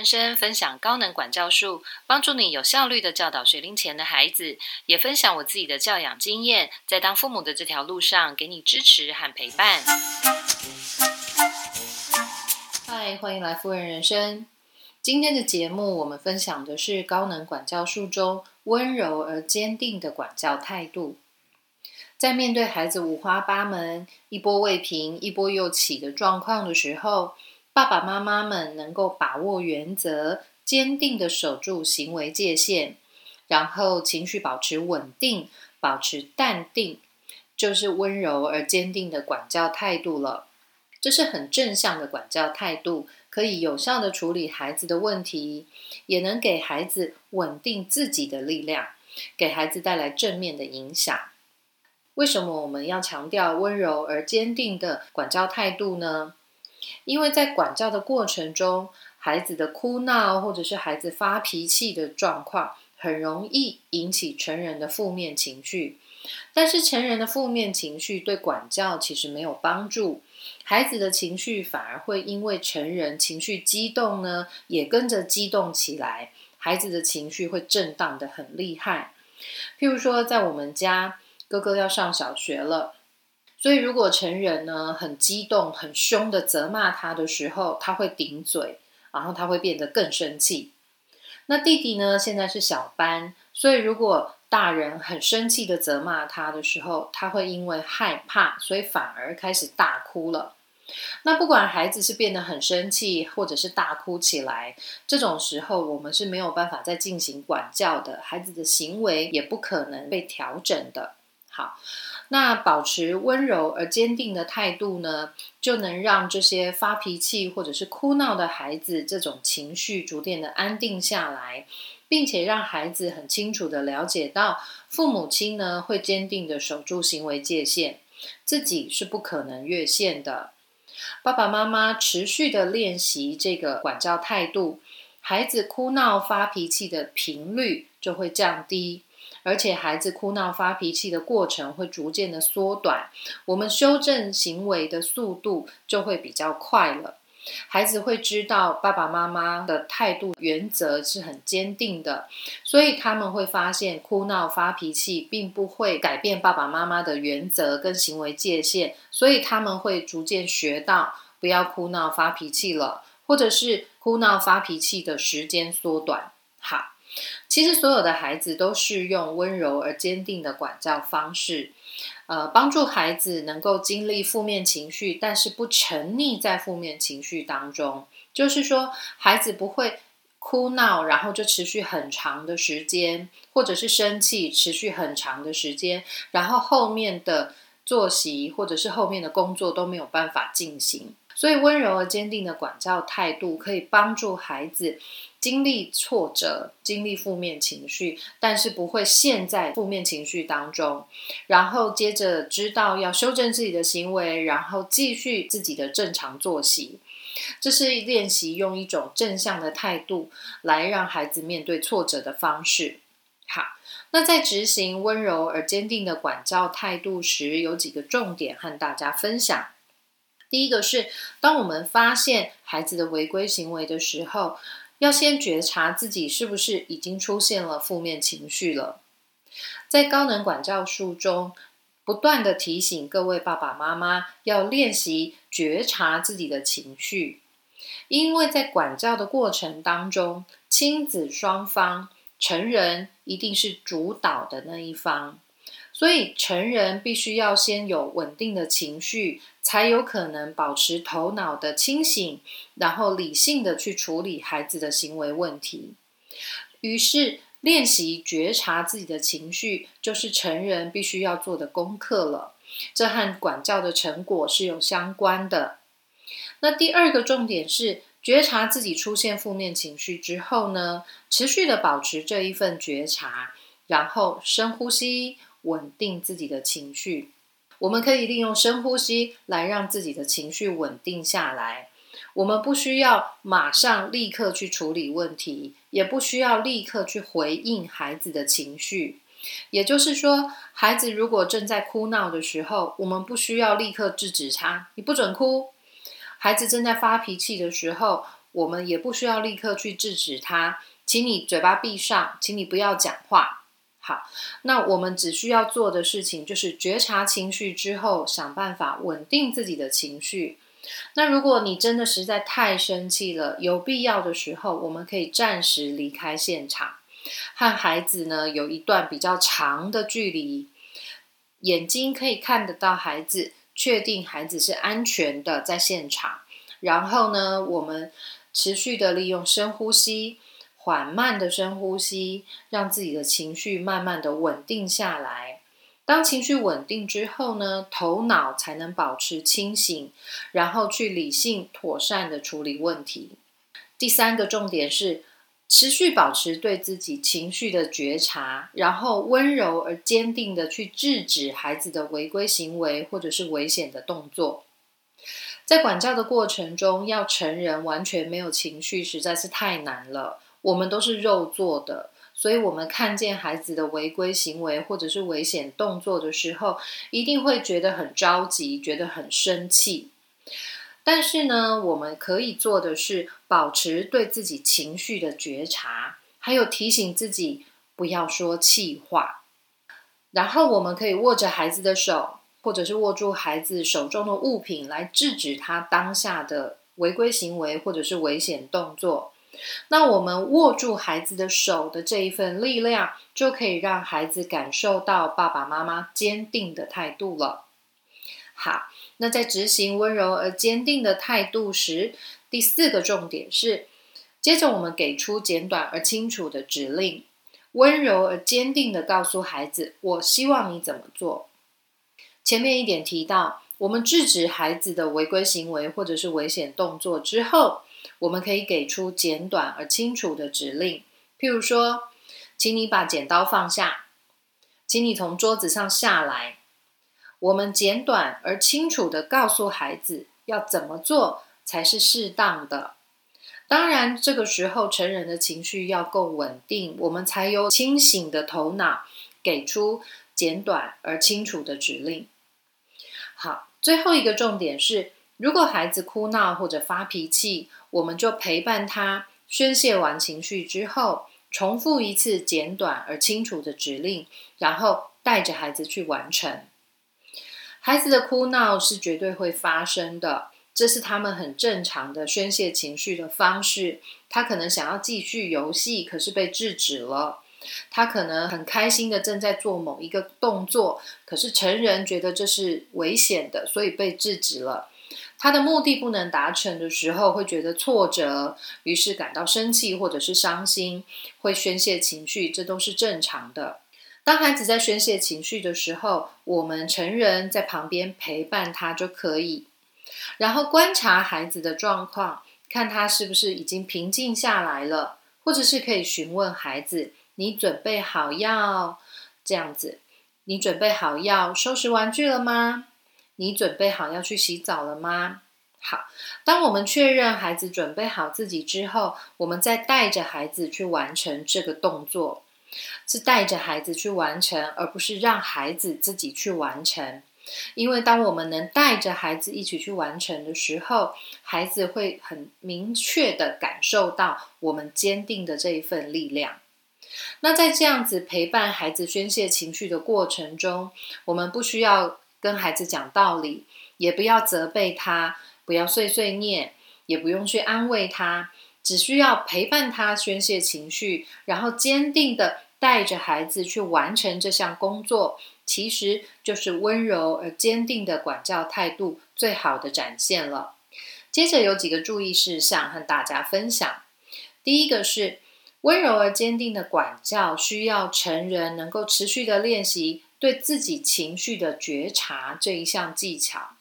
人生分享高能管教术，帮助你有效率的教导学龄前的孩子，也分享我自己的教养经验，在当父母的这条路上给你支持和陪伴。嗨，欢迎来夫人人生。今天的节目，我们分享的是高能管教术中温柔而坚定的管教态度。在面对孩子五花八门、一波未平、一波又起的状况的时候，爸爸妈妈们能够把握原则，坚定的守住行为界限，然后情绪保持稳定，保持淡定，就是温柔而坚定的管教态度了。这是很正向的管教态度，可以有效的处理孩子的问题，也能给孩子稳定自己的力量，给孩子带来正面的影响。为什么我们要强调温柔而坚定的管教态度呢？因为在管教的过程中，孩子的哭闹或者是孩子发脾气的状况，很容易引起成人的负面情绪。但是成人的负面情绪对管教其实没有帮助，孩子的情绪反而会因为成人情绪激动呢，也跟着激动起来，孩子的情绪会震荡的很厉害。譬如说，在我们家，哥哥要上小学了。所以，如果成人呢很激动、很凶的责骂他的时候，他会顶嘴，然后他会变得更生气。那弟弟呢，现在是小班，所以如果大人很生气的责骂他的时候，他会因为害怕，所以反而开始大哭了。那不管孩子是变得很生气，或者是大哭起来，这种时候我们是没有办法再进行管教的，孩子的行为也不可能被调整的。好。那保持温柔而坚定的态度呢，就能让这些发脾气或者是哭闹的孩子这种情绪逐渐的安定下来，并且让孩子很清楚的了解到，父母亲呢会坚定的守住行为界限，自己是不可能越线的。爸爸妈妈持续的练习这个管教态度，孩子哭闹发脾气的频率就会降低。而且孩子哭闹发脾气的过程会逐渐的缩短，我们修正行为的速度就会比较快了。孩子会知道爸爸妈妈的态度原则是很坚定的，所以他们会发现哭闹发脾气并不会改变爸爸妈妈的原则跟行为界限，所以他们会逐渐学到不要哭闹发脾气了，或者是哭闹发脾气的时间缩短。好。其实，所有的孩子都是用温柔而坚定的管教方式，呃，帮助孩子能够经历负面情绪，但是不沉溺在负面情绪当中。就是说，孩子不会哭闹，然后就持续很长的时间，或者是生气持续很长的时间，然后后面的作息或者是后面的工作都没有办法进行。所以，温柔而坚定的管教态度可以帮助孩子。经历挫折，经历负面情绪，但是不会陷在负面情绪当中，然后接着知道要修正自己的行为，然后继续自己的正常作息。这是练习用一种正向的态度来让孩子面对挫折的方式。好，那在执行温柔而坚定的管教态度时，有几个重点和大家分享。第一个是，当我们发现孩子的违规行为的时候。要先觉察自己是不是已经出现了负面情绪了。在高能管教书中，不断的提醒各位爸爸妈妈要练习觉察自己的情绪，因为在管教的过程当中，亲子双方成人一定是主导的那一方。所以，成人必须要先有稳定的情绪，才有可能保持头脑的清醒，然后理性的去处理孩子的行为问题。于是，练习觉察自己的情绪，就是成人必须要做的功课了。这和管教的成果是有相关的。那第二个重点是，觉察自己出现负面情绪之后呢，持续的保持这一份觉察，然后深呼吸。稳定自己的情绪，我们可以利用深呼吸来让自己的情绪稳定下来。我们不需要马上立刻去处理问题，也不需要立刻去回应孩子的情绪。也就是说，孩子如果正在哭闹的时候，我们不需要立刻制止他，你不准哭。孩子正在发脾气的时候，我们也不需要立刻去制止他，请你嘴巴闭上，请你不要讲话。好，那我们只需要做的事情就是觉察情绪之后，想办法稳定自己的情绪。那如果你真的实在太生气了，有必要的时候，我们可以暂时离开现场，和孩子呢有一段比较长的距离，眼睛可以看得到孩子，确定孩子是安全的在现场。然后呢，我们持续的利用深呼吸，缓慢的深呼吸，让自己的情绪慢慢的稳定下来。当情绪稳定之后呢，头脑才能保持清醒，然后去理性妥善的处理问题。第三个重点是持续保持对自己情绪的觉察，然后温柔而坚定的去制止孩子的违规行为或者是危险的动作。在管教的过程中，要成人完全没有情绪实在是太难了。我们都是肉做的，所以我们看见孩子的违规行为或者是危险动作的时候，一定会觉得很着急，觉得很生气。但是呢，我们可以做的是保持对自己情绪的觉察，还有提醒自己不要说气话。然后，我们可以握着孩子的手。或者是握住孩子手中的物品来制止他当下的违规行为或者是危险动作，那我们握住孩子的手的这一份力量，就可以让孩子感受到爸爸妈妈坚定的态度了。好，那在执行温柔而坚定的态度时，第四个重点是，接着我们给出简短而清楚的指令，温柔而坚定的告诉孩子：“我希望你怎么做。”前面一点提到，我们制止孩子的违规行为或者是危险动作之后，我们可以给出简短而清楚的指令，譬如说，请你把剪刀放下，请你从桌子上下来。我们简短而清楚的告诉孩子要怎么做才是适当的。当然，这个时候成人的情绪要够稳定，我们才有清醒的头脑给出。简短而清楚的指令。好，最后一个重点是，如果孩子哭闹或者发脾气，我们就陪伴他宣泄完情绪之后，重复一次简短而清楚的指令，然后带着孩子去完成。孩子的哭闹是绝对会发生的，这是他们很正常的宣泄情绪的方式。他可能想要继续游戏，可是被制止了。他可能很开心的正在做某一个动作，可是成人觉得这是危险的，所以被制止了。他的目的不能达成的时候，会觉得挫折，于是感到生气或者是伤心，会宣泄情绪，这都是正常的。当孩子在宣泄情绪的时候，我们成人在旁边陪伴他就可以，然后观察孩子的状况，看他是不是已经平静下来了，或者是可以询问孩子。你准备好要这样子？你准备好要收拾玩具了吗？你准备好要去洗澡了吗？好，当我们确认孩子准备好自己之后，我们再带着孩子去完成这个动作，是带着孩子去完成，而不是让孩子自己去完成。因为当我们能带着孩子一起去完成的时候，孩子会很明确的感受到我们坚定的这一份力量。那在这样子陪伴孩子宣泄情绪的过程中，我们不需要跟孩子讲道理，也不要责备他，不要碎碎念，也不用去安慰他，只需要陪伴他宣泄情绪，然后坚定的带着孩子去完成这项工作，其实就是温柔而坚定的管教态度最好的展现了。接着有几个注意事项和大家分享，第一个是。温柔而坚定的管教，需要成人能够持续的练习对自己情绪的觉察这一项技巧，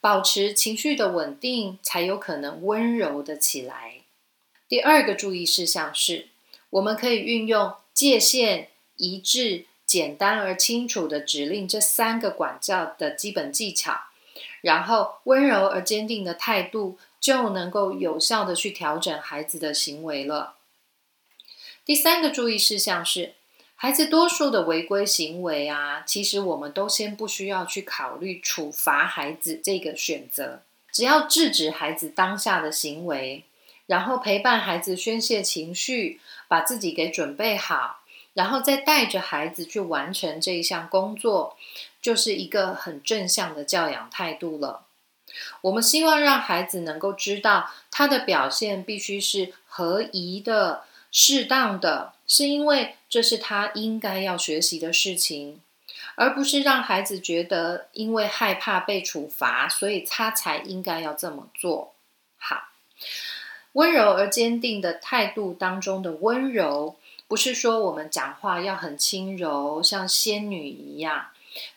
保持情绪的稳定，才有可能温柔的起来。第二个注意事项是，我们可以运用界限一致、简单而清楚的指令这三个管教的基本技巧，然后温柔而坚定的态度就能够有效的去调整孩子的行为了。第三个注意事项是，孩子多数的违规行为啊，其实我们都先不需要去考虑处罚孩子这个选择，只要制止孩子当下的行为，然后陪伴孩子宣泄情绪，把自己给准备好，然后再带着孩子去完成这一项工作，就是一个很正向的教养态度了。我们希望让孩子能够知道，他的表现必须是合宜的、适当的，是因为这是他应该要学习的事情，而不是让孩子觉得因为害怕被处罚，所以他才应该要这么做。好，温柔而坚定的态度当中的温柔，不是说我们讲话要很轻柔，像仙女一样。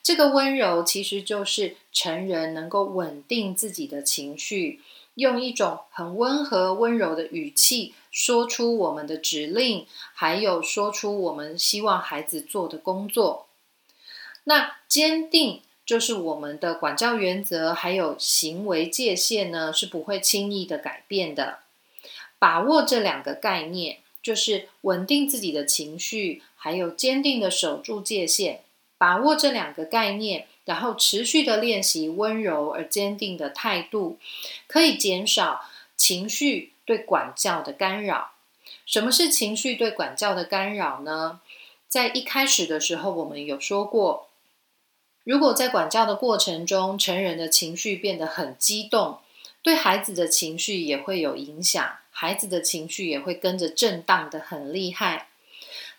这个温柔其实就是成人能够稳定自己的情绪，用一种很温和、温柔的语气说出我们的指令，还有说出我们希望孩子做的工作。那坚定就是我们的管教原则，还有行为界限呢，是不会轻易的改变的。把握这两个概念，就是稳定自己的情绪，还有坚定的守住界限。把握这两个概念，然后持续的练习温柔而坚定的态度，可以减少情绪对管教的干扰。什么是情绪对管教的干扰呢？在一开始的时候，我们有说过，如果在管教的过程中，成人的情绪变得很激动，对孩子的情绪也会有影响，孩子的情绪也会跟着震荡的很厉害。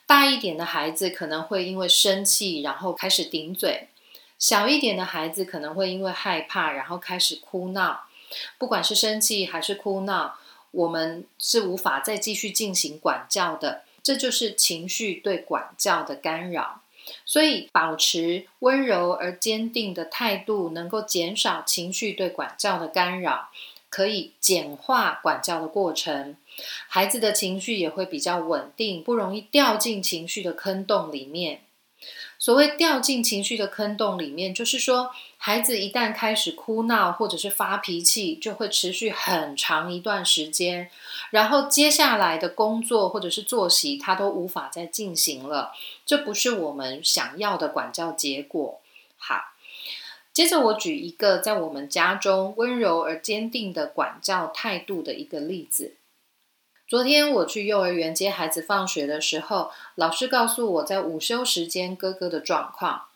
大一点的孩子可能会因为生气，然后开始顶嘴；小一点的孩子可能会因为害怕，然后开始哭闹。不管是生气还是哭闹，我们是无法再继续进行管教的。这就是情绪对管教的干扰。所以，保持温柔而坚定的态度，能够减少情绪对管教的干扰。可以简化管教的过程，孩子的情绪也会比较稳定，不容易掉进情绪的坑洞里面。所谓掉进情绪的坑洞里面，就是说，孩子一旦开始哭闹或者是发脾气，就会持续很长一段时间，然后接下来的工作或者是作息，他都无法再进行了。这不是我们想要的管教结果。好。接着，我举一个在我们家中温柔而坚定的管教态度的一个例子。昨天我去幼儿园接孩子放学的时候，老师告诉我在午休时间哥哥的状况，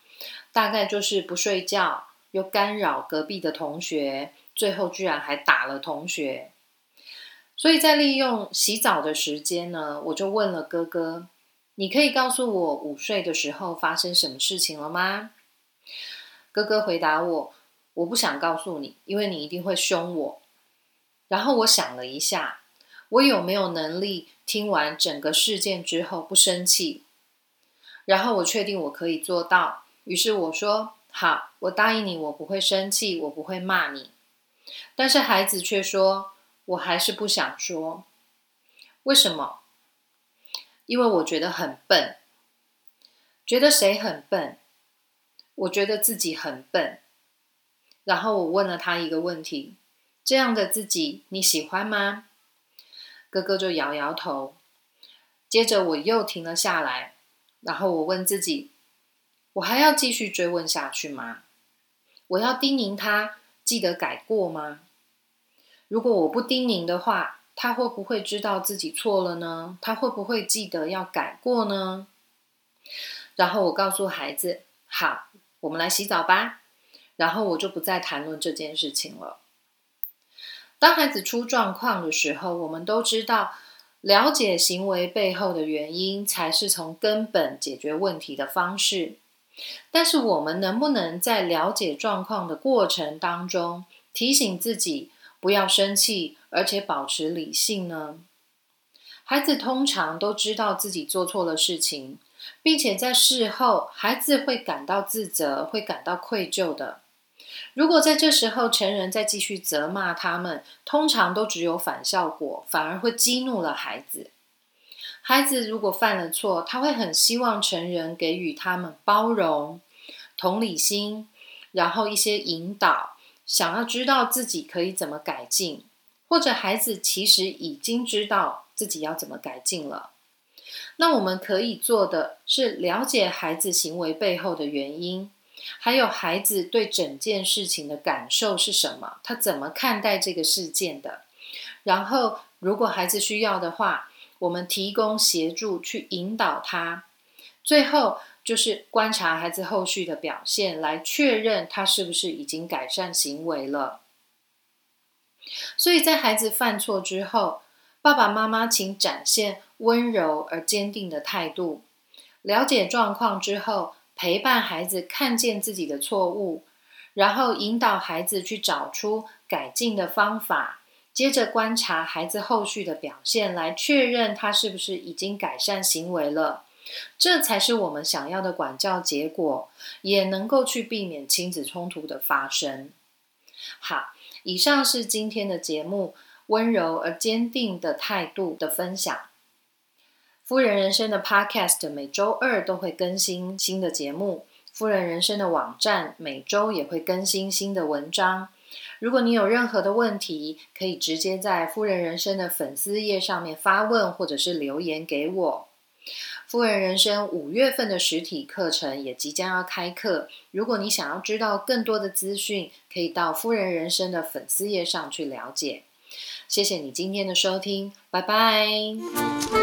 大概就是不睡觉，又干扰隔壁的同学，最后居然还打了同学。所以在利用洗澡的时间呢，我就问了哥哥：“你可以告诉我午睡的时候发生什么事情了吗？”哥哥回答我：“我不想告诉你，因为你一定会凶我。”然后我想了一下，我有没有能力听完整个事件之后不生气？然后我确定我可以做到，于是我说：“好，我答应你，我不会生气，我不会骂你。”但是孩子却说：“我还是不想说。”为什么？因为我觉得很笨。觉得谁很笨？我觉得自己很笨，然后我问了他一个问题：这样的自己你喜欢吗？哥哥就摇摇头。接着我又停了下来，然后我问自己：我还要继续追问下去吗？我要叮咛他记得改过吗？如果我不叮咛的话，他会不会知道自己错了呢？他会不会记得要改过呢？然后我告诉孩子：好。我们来洗澡吧，然后我就不再谈论这件事情了。当孩子出状况的时候，我们都知道，了解行为背后的原因，才是从根本解决问题的方式。但是，我们能不能在了解状况的过程当中，提醒自己不要生气，而且保持理性呢？孩子通常都知道自己做错了事情。并且在事后，孩子会感到自责，会感到愧疚的。如果在这时候成人再继续责骂他们，通常都只有反效果，反而会激怒了孩子。孩子如果犯了错，他会很希望成人给予他们包容、同理心，然后一些引导，想要知道自己可以怎么改进，或者孩子其实已经知道自己要怎么改进了。那我们可以做的是了解孩子行为背后的原因，还有孩子对整件事情的感受是什么，他怎么看待这个事件的，然后如果孩子需要的话，我们提供协助去引导他。最后就是观察孩子后续的表现，来确认他是不是已经改善行为了。所以在孩子犯错之后，爸爸妈妈请展现温柔而坚定的态度。了解状况之后，陪伴孩子看见自己的错误，然后引导孩子去找出改进的方法。接着观察孩子后续的表现，来确认他是不是已经改善行为了。这才是我们想要的管教结果，也能够去避免亲子冲突的发生。好，以上是今天的节目，温柔而坚定的态度的分享。夫人人生的 Podcast 每周二都会更新新的节目，夫人人生的网站每周也会更新新的文章。如果你有任何的问题，可以直接在夫人人生的粉丝页上面发问，或者是留言给我。夫人人生五月份的实体课程也即将要开课，如果你想要知道更多的资讯，可以到夫人人生的粉丝页上去了解。谢谢你今天的收听，拜拜。